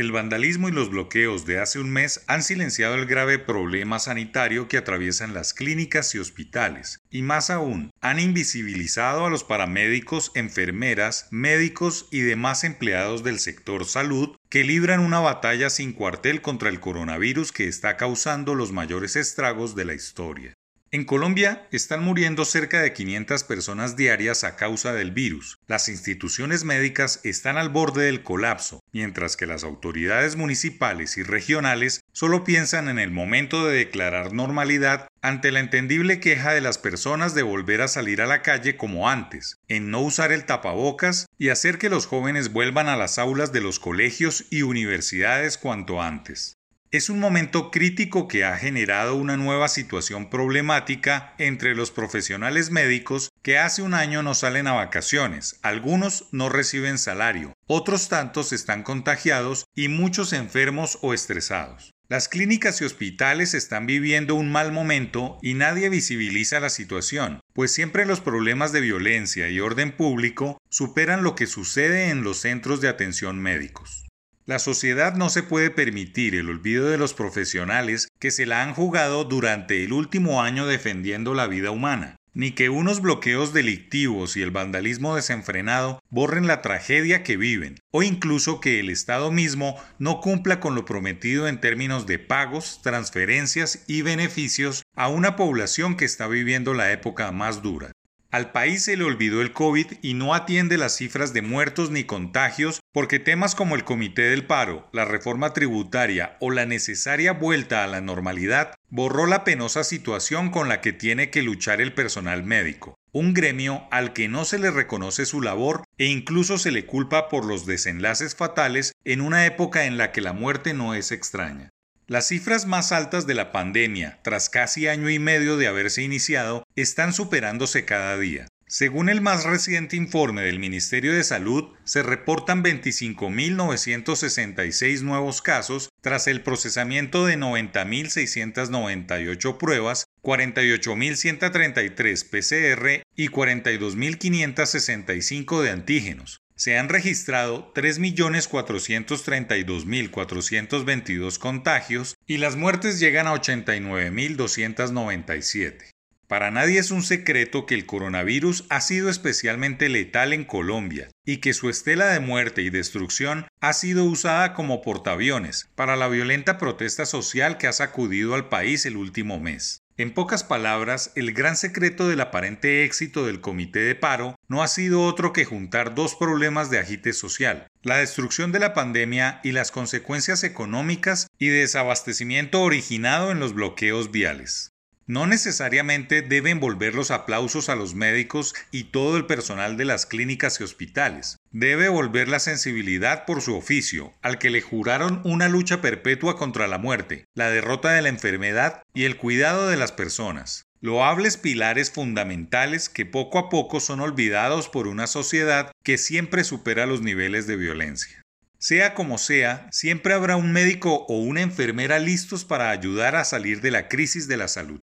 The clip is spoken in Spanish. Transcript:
El vandalismo y los bloqueos de hace un mes han silenciado el grave problema sanitario que atraviesan las clínicas y hospitales, y más aún, han invisibilizado a los paramédicos, enfermeras, médicos y demás empleados del sector salud que libran una batalla sin cuartel contra el coronavirus que está causando los mayores estragos de la historia. En Colombia están muriendo cerca de 500 personas diarias a causa del virus. Las instituciones médicas están al borde del colapso, mientras que las autoridades municipales y regionales solo piensan en el momento de declarar normalidad ante la entendible queja de las personas de volver a salir a la calle como antes, en no usar el tapabocas y hacer que los jóvenes vuelvan a las aulas de los colegios y universidades cuanto antes. Es un momento crítico que ha generado una nueva situación problemática entre los profesionales médicos que hace un año no salen a vacaciones, algunos no reciben salario, otros tantos están contagiados y muchos enfermos o estresados. Las clínicas y hospitales están viviendo un mal momento y nadie visibiliza la situación, pues siempre los problemas de violencia y orden público superan lo que sucede en los centros de atención médicos. La sociedad no se puede permitir el olvido de los profesionales que se la han jugado durante el último año defendiendo la vida humana, ni que unos bloqueos delictivos y el vandalismo desenfrenado borren la tragedia que viven, o incluso que el Estado mismo no cumpla con lo prometido en términos de pagos, transferencias y beneficios a una población que está viviendo la época más dura. Al país se le olvidó el COVID y no atiende las cifras de muertos ni contagios porque temas como el Comité del Paro, la reforma tributaria o la necesaria vuelta a la normalidad borró la penosa situación con la que tiene que luchar el personal médico, un gremio al que no se le reconoce su labor e incluso se le culpa por los desenlaces fatales en una época en la que la muerte no es extraña. Las cifras más altas de la pandemia, tras casi año y medio de haberse iniciado, están superándose cada día. Según el más reciente informe del Ministerio de Salud, se reportan 25.966 nuevos casos tras el procesamiento de 90.698 pruebas, 48.133 PCR y 42.565 de antígenos, se han registrado 3.432.422 contagios y las muertes llegan a 89.297. Para nadie es un secreto que el coronavirus ha sido especialmente letal en Colombia y que su estela de muerte y destrucción ha sido usada como portaaviones para la violenta protesta social que ha sacudido al país el último mes. En pocas palabras, el gran secreto del aparente éxito del comité de paro no ha sido otro que juntar dos problemas de agite social, la destrucción de la pandemia y las consecuencias económicas y desabastecimiento originado en los bloqueos viales no necesariamente deben volver los aplausos a los médicos y todo el personal de las clínicas y hospitales. Debe volver la sensibilidad por su oficio, al que le juraron una lucha perpetua contra la muerte, la derrota de la enfermedad y el cuidado de las personas. Loables pilares fundamentales que poco a poco son olvidados por una sociedad que siempre supera los niveles de violencia. Sea como sea, siempre habrá un médico o una enfermera listos para ayudar a salir de la crisis de la salud.